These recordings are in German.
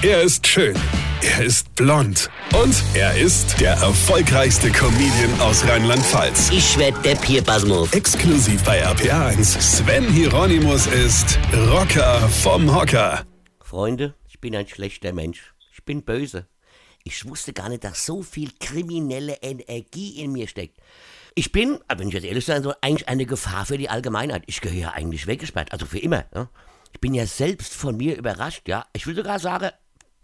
Er ist schön. Er ist blond. Und er ist der erfolgreichste Comedian aus Rheinland-Pfalz. Ich werd der Pierpasmus. Exklusiv bei RPA1. Sven Hieronymus ist Rocker vom Hocker. Freunde, ich bin ein schlechter Mensch. Ich bin böse. Ich wusste gar nicht, dass so viel kriminelle Energie in mir steckt. Ich bin, wenn ich jetzt ehrlich sein soll, eigentlich eine Gefahr für die Allgemeinheit. Ich gehöre eigentlich weggesperrt, also für immer. Ja? Ich bin ja selbst von mir überrascht, ja. Ich will sogar sagen,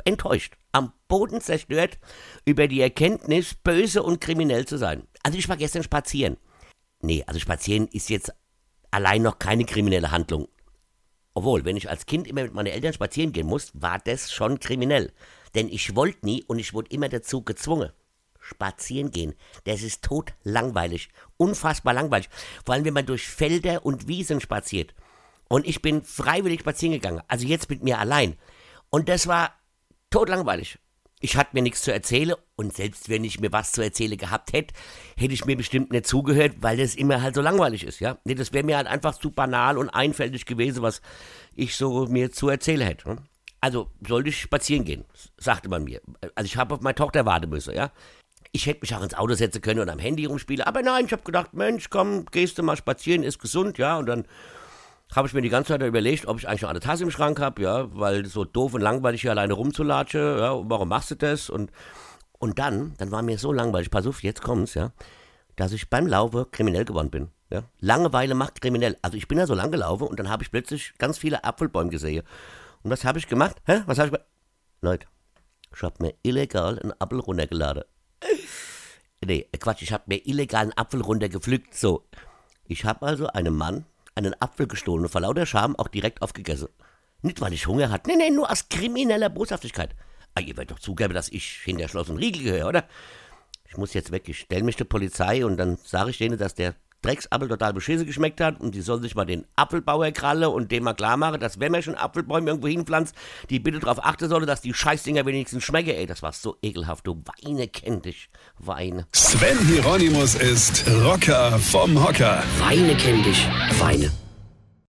enttäuscht, am Boden zerstört über die Erkenntnis, böse und kriminell zu sein. Also ich war gestern spazieren. Nee, also spazieren ist jetzt allein noch keine kriminelle Handlung. Obwohl, wenn ich als Kind immer mit meinen Eltern spazieren gehen muss, war das schon kriminell. Denn ich wollte nie und ich wurde immer dazu gezwungen. Spazieren gehen, das ist tot langweilig. Unfassbar langweilig. Vor allem, wenn man durch Felder und Wiesen spaziert. Und ich bin freiwillig spazieren gegangen. Also jetzt mit mir allein. Und das war totlangweilig. Ich hatte mir nichts zu erzählen und selbst wenn ich mir was zu erzählen gehabt hätte, hätte ich mir bestimmt nicht zugehört, weil das immer halt so langweilig ist, ja. Nee, das wäre mir halt einfach zu banal und einfältig gewesen, was ich so mir zu erzählen hätte. Ne? Also sollte ich spazieren gehen, sagte man mir. Also ich habe auf meine Tochter warten müssen, ja. Ich hätte mich auch ins Auto setzen können und am Handy rumspielen, aber nein, ich habe gedacht, Mensch, komm, gehst du mal spazieren, ist gesund, ja, und dann habe ich mir die ganze Zeit überlegt, ob ich eigentlich noch eine Tasse im Schrank habe, ja, weil so doof und langweilig hier alleine rumzulatsche, ja, warum machst du das? Und, und dann, dann war mir so langweilig, pass auf, jetzt kommt's, ja, dass ich beim Laufe kriminell geworden bin. Ja. Langeweile macht kriminell. Also ich bin ja so lang gelaufen und dann habe ich plötzlich ganz viele Apfelbäume gesehen. Und was habe ich gemacht? Hä? Was habe ich gemacht? Leute, ich habe mir illegal einen Apfel runtergeladen. Nee, Quatsch, ich habe mir illegal einen Apfel runtergepflückt. So. Ich habe also einem Mann einen Apfel gestohlen und vor lauter Scham auch direkt aufgegessen. Nicht, weil ich Hunger hatte, nee, nee, nur aus krimineller Boshaftigkeit. Ah, ihr werdet doch zugeben, dass ich hinter Schloss und Riegel gehöre, oder? Ich muss jetzt weg, ich stelle mich der Polizei und dann sage ich denen, dass der Drecksapfel total beschissen geschmeckt hat und die sollen sich mal den Apfelbauer kralle und dem mal klar machen, dass wenn man schon Apfelbäume irgendwo hinpflanzt, die bitte darauf achten solle, dass die Scheißdinger wenigstens schmecken. Ey, das war so ekelhaft. Du Weine kennt dich. Weine. Sven Hieronymus ist Rocker vom Hocker. Weine kennt dich. Weine.